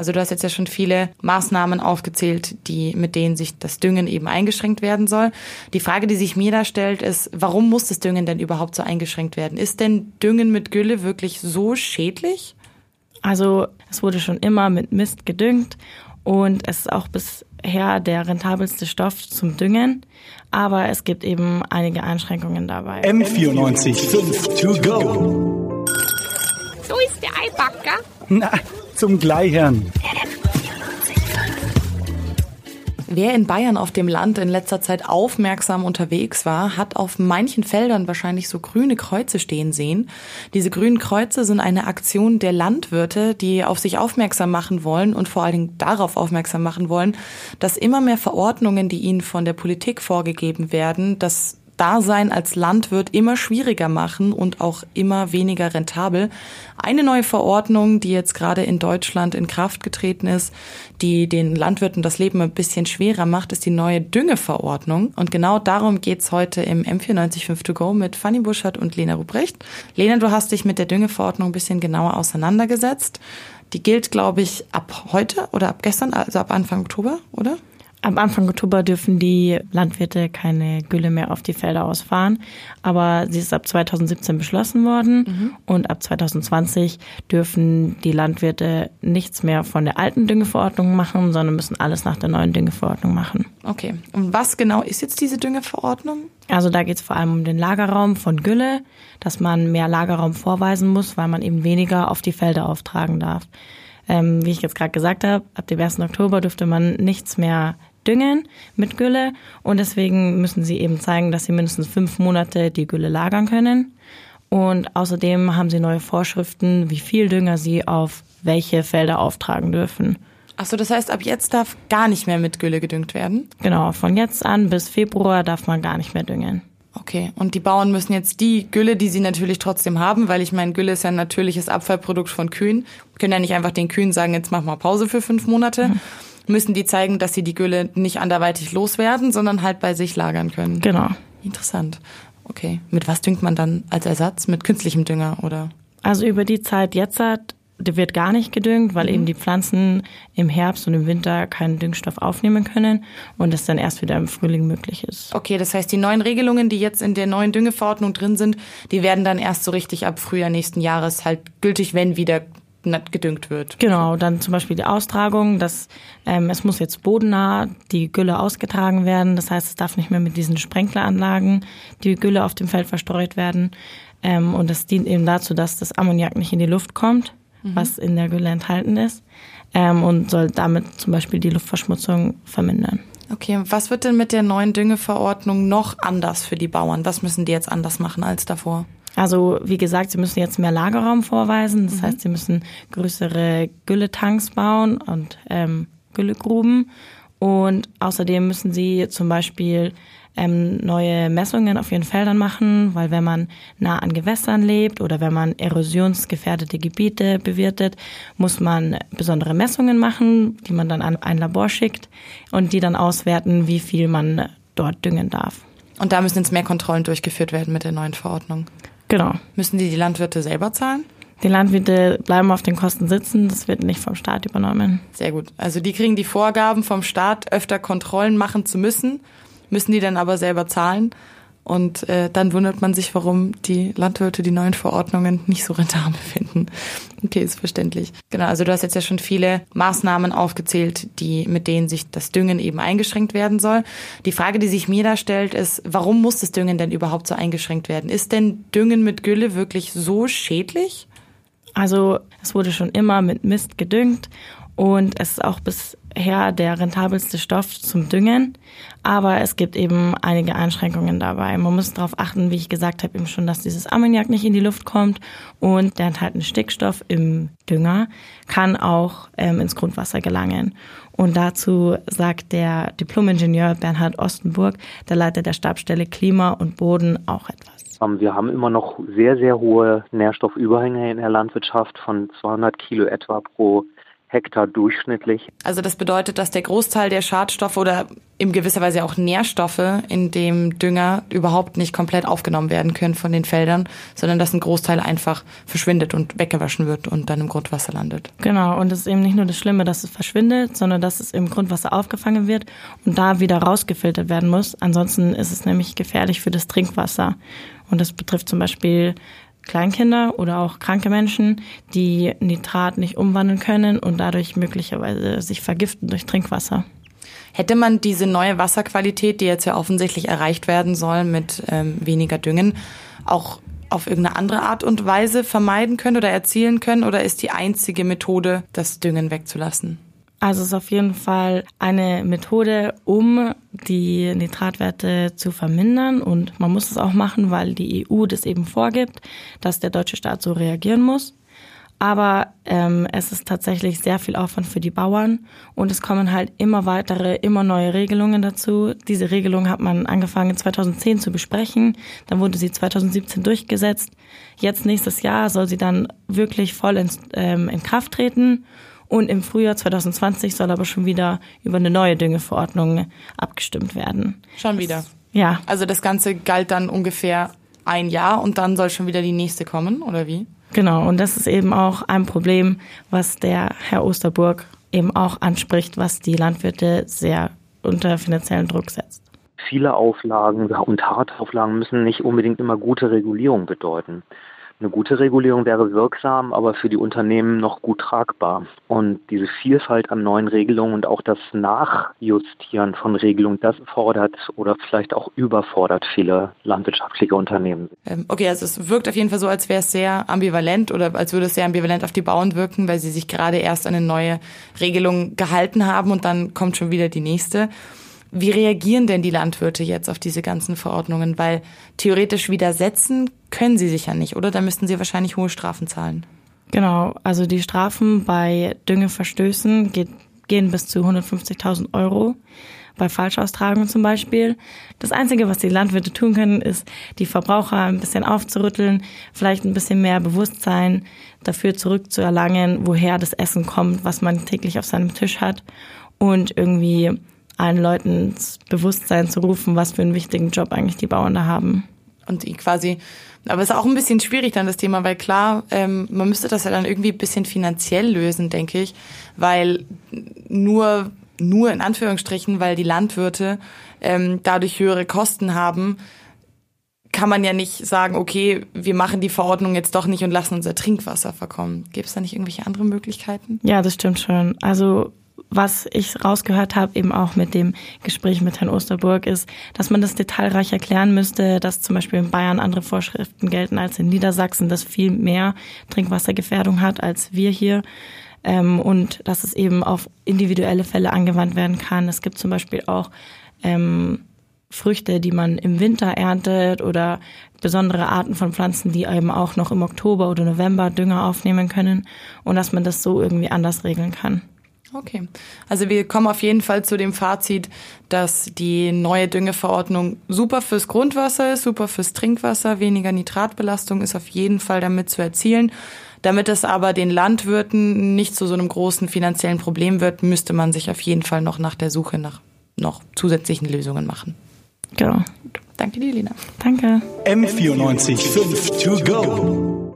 Also du hast jetzt ja schon viele Maßnahmen aufgezählt, die, mit denen sich das Düngen eben eingeschränkt werden soll. Die Frage, die sich mir da stellt, ist, warum muss das Düngen denn überhaupt so eingeschränkt werden? Ist denn Düngen mit Gülle wirklich so schädlich? Also es wurde schon immer mit Mist gedüngt und es ist auch bisher der rentabelste Stoff zum Düngen. Aber es gibt eben einige Einschränkungen dabei. M94 5 to go. So ist der Eibacker. Na, zum Gleichern. Wer in Bayern auf dem Land in letzter Zeit aufmerksam unterwegs war, hat auf manchen Feldern wahrscheinlich so grüne Kreuze stehen sehen. Diese grünen Kreuze sind eine Aktion der Landwirte, die auf sich aufmerksam machen wollen und vor allen Dingen darauf aufmerksam machen wollen, dass immer mehr Verordnungen, die ihnen von der Politik vorgegeben werden, das Dasein als Landwirt immer schwieriger machen und auch immer weniger rentabel. Eine neue Verordnung, die jetzt gerade in Deutschland in Kraft getreten ist, die den Landwirten das Leben ein bisschen schwerer macht, ist die neue Düngeverordnung. Und genau darum geht's heute im M945 to go mit Fanny Buschert und Lena Ruprecht. Lena, du hast dich mit der Düngeverordnung ein bisschen genauer auseinandergesetzt. Die gilt, glaube ich, ab heute oder ab gestern, also ab Anfang Oktober, oder? Ab Anfang Oktober dürfen die Landwirte keine Gülle mehr auf die Felder ausfahren, aber sie ist ab 2017 beschlossen worden mhm. und ab 2020 dürfen die Landwirte nichts mehr von der alten Düngeverordnung machen, sondern müssen alles nach der neuen Düngeverordnung machen. Okay. Und was genau ist jetzt diese Düngeverordnung? Also da geht es vor allem um den Lagerraum von Gülle, dass man mehr Lagerraum vorweisen muss, weil man eben weniger auf die Felder auftragen darf. Ähm, wie ich jetzt gerade gesagt habe, ab dem 1. Oktober dürfte man nichts mehr düngen mit Gülle und deswegen müssen sie eben zeigen, dass sie mindestens fünf Monate die Gülle lagern können. Und außerdem haben sie neue Vorschriften, wie viel Dünger sie auf welche Felder auftragen dürfen. Achso, das heißt, ab jetzt darf gar nicht mehr mit Gülle gedüngt werden? Genau, von jetzt an bis Februar darf man gar nicht mehr düngen. Okay, und die Bauern müssen jetzt die Gülle, die sie natürlich trotzdem haben, weil ich meine, Gülle ist ja ein natürliches Abfallprodukt von Kühen, können ja nicht einfach den Kühen sagen, jetzt mach mal Pause für fünf Monate. Mhm müssen die zeigen, dass sie die Gülle nicht anderweitig loswerden, sondern halt bei sich lagern können. Genau. Interessant. Okay. Mit was düngt man dann als Ersatz? Mit künstlichem Dünger oder? Also über die Zeit jetzt hat, wird gar nicht gedüngt, weil mhm. eben die Pflanzen im Herbst und im Winter keinen Düngstoff aufnehmen können und es dann erst wieder im Frühling möglich ist. Okay, das heißt, die neuen Regelungen, die jetzt in der neuen Düngeverordnung drin sind, die werden dann erst so richtig ab Frühjahr nächsten Jahres halt gültig, wenn wieder gedüngt wird. Genau, dann zum Beispiel die Austragung, dass ähm, es muss jetzt bodennah die Gülle ausgetragen werden. Das heißt, es darf nicht mehr mit diesen Sprenkleranlagen die Gülle auf dem Feld verstreut werden. Ähm, und das dient eben dazu, dass das Ammoniak nicht in die Luft kommt, mhm. was in der Gülle enthalten ist, ähm, und soll damit zum Beispiel die Luftverschmutzung vermindern. Okay, was wird denn mit der neuen Düngeverordnung noch anders für die Bauern? Was müssen die jetzt anders machen als davor? Also wie gesagt, sie müssen jetzt mehr Lagerraum vorweisen. Das mhm. heißt, sie müssen größere Gülletanks bauen und ähm, Güllegruben. Und außerdem müssen sie zum Beispiel ähm, neue Messungen auf ihren Feldern machen, weil wenn man nah an Gewässern lebt oder wenn man erosionsgefährdete Gebiete bewirtet, muss man besondere Messungen machen, die man dann an ein Labor schickt und die dann auswerten, wie viel man dort düngen darf. Und da müssen jetzt mehr Kontrollen durchgeführt werden mit der neuen Verordnung. Genau. Müssen die die Landwirte selber zahlen? Die Landwirte bleiben auf den Kosten sitzen, das wird nicht vom Staat übernommen. Sehr gut. Also die kriegen die Vorgaben vom Staat, öfter Kontrollen machen zu müssen, müssen die dann aber selber zahlen. Und äh, dann wundert man sich, warum die Landwirte die neuen Verordnungen nicht so rentabel finden. Okay, ist verständlich. Genau, also du hast jetzt ja schon viele Maßnahmen aufgezählt, die mit denen sich das Düngen eben eingeschränkt werden soll. Die Frage, die sich mir da stellt, ist, warum muss das Düngen denn überhaupt so eingeschränkt werden? Ist denn Düngen mit Gülle wirklich so schädlich? Also es wurde schon immer mit Mist gedüngt und es ist auch bisher der rentabelste Stoff zum Düngen. Aber es gibt eben einige Einschränkungen dabei. Man muss darauf achten, wie ich gesagt habe, eben schon, dass dieses Ammoniak nicht in die Luft kommt und der enthaltene Stickstoff im Dünger kann auch ähm, ins Grundwasser gelangen. Und dazu sagt der Diplomingenieur Bernhard Ostenburg, der Leiter der Stabstelle Klima und Boden, auch etwas. Ähm, wir haben immer noch sehr, sehr hohe Nährstoffüberhänge in der Landwirtschaft von 200 Kilo etwa pro Hektar durchschnittlich. Also das bedeutet, dass der Großteil der Schadstoffe oder in gewisser Weise auch Nährstoffe in dem Dünger überhaupt nicht komplett aufgenommen werden können von den Feldern, sondern dass ein Großteil einfach verschwindet und weggewaschen wird und dann im Grundwasser landet. Genau, und es ist eben nicht nur das Schlimme, dass es verschwindet, sondern dass es im Grundwasser aufgefangen wird und da wieder rausgefiltert werden muss. Ansonsten ist es nämlich gefährlich für das Trinkwasser. Und das betrifft zum Beispiel Kleinkinder oder auch kranke Menschen, die Nitrat nicht umwandeln können und dadurch möglicherweise sich vergiften durch Trinkwasser. Hätte man diese neue Wasserqualität, die jetzt ja offensichtlich erreicht werden soll mit ähm, weniger Düngen, auch auf irgendeine andere Art und Weise vermeiden können oder erzielen können? Oder ist die einzige Methode, das Düngen wegzulassen? Also es ist auf jeden Fall eine Methode, um die Nitratwerte zu vermindern. Und man muss es auch machen, weil die EU das eben vorgibt, dass der deutsche Staat so reagieren muss. Aber ähm, es ist tatsächlich sehr viel Aufwand für die Bauern und es kommen halt immer weitere, immer neue Regelungen dazu. Diese Regelung hat man angefangen 2010 zu besprechen, dann wurde sie 2017 durchgesetzt. Jetzt nächstes Jahr soll sie dann wirklich voll in, ähm, in Kraft treten und im Frühjahr 2020 soll aber schon wieder über eine neue Düngeverordnung abgestimmt werden. Schon wieder. Ja. Also das Ganze galt dann ungefähr ein Jahr und dann soll schon wieder die nächste kommen, oder wie? Genau, und das ist eben auch ein Problem, was der Herr Osterburg eben auch anspricht, was die Landwirte sehr unter finanziellen Druck setzt. Viele Auflagen und harte Auflagen müssen nicht unbedingt immer gute Regulierung bedeuten. Eine gute Regulierung wäre wirksam, aber für die Unternehmen noch gut tragbar. Und diese Vielfalt an neuen Regelungen und auch das Nachjustieren von Regelungen, das fordert oder vielleicht auch überfordert viele landwirtschaftliche Unternehmen. Ähm, okay, also es wirkt auf jeden Fall so, als wäre es sehr ambivalent oder als würde es sehr ambivalent auf die Bauern wirken, weil sie sich gerade erst eine neue Regelung gehalten haben und dann kommt schon wieder die nächste. Wie reagieren denn die Landwirte jetzt auf diese ganzen Verordnungen? Weil theoretisch widersetzen können sie sich ja nicht, oder? Da müssten sie wahrscheinlich hohe Strafen zahlen. Genau, also die Strafen bei Düngeverstößen geht, gehen bis zu 150.000 Euro. Bei Falschaustragungen zum Beispiel. Das Einzige, was die Landwirte tun können, ist, die Verbraucher ein bisschen aufzurütteln, vielleicht ein bisschen mehr Bewusstsein dafür zurückzuerlangen, woher das Essen kommt, was man täglich auf seinem Tisch hat und irgendwie allen Leuten ins Bewusstsein zu rufen, was für einen wichtigen Job eigentlich die Bauern da haben. Und die quasi, aber es ist auch ein bisschen schwierig dann das Thema, weil klar, ähm, man müsste das ja dann irgendwie ein bisschen finanziell lösen, denke ich, weil nur, nur in Anführungsstrichen, weil die Landwirte ähm, dadurch höhere Kosten haben, kann man ja nicht sagen, okay, wir machen die Verordnung jetzt doch nicht und lassen unser Trinkwasser verkommen. Gibt es da nicht irgendwelche andere Möglichkeiten? Ja, das stimmt schon. Also was ich rausgehört habe, eben auch mit dem Gespräch mit Herrn Osterburg, ist, dass man das detailreich erklären müsste, dass zum Beispiel in Bayern andere Vorschriften gelten als in Niedersachsen, das viel mehr Trinkwassergefährdung hat als wir hier. Ähm, und dass es eben auf individuelle Fälle angewandt werden kann. Es gibt zum Beispiel auch ähm, Früchte, die man im Winter erntet oder besondere Arten von Pflanzen, die eben auch noch im Oktober oder November Dünger aufnehmen können und dass man das so irgendwie anders regeln kann. Okay. Also wir kommen auf jeden Fall zu dem Fazit, dass die neue Düngeverordnung super fürs Grundwasser ist, super fürs Trinkwasser, weniger Nitratbelastung ist auf jeden Fall damit zu erzielen. Damit es aber den Landwirten nicht zu so einem großen finanziellen Problem wird, müsste man sich auf jeden Fall noch nach der Suche nach noch zusätzlichen Lösungen machen. Genau. Danke dir, Lina. Danke. M94 5 to go.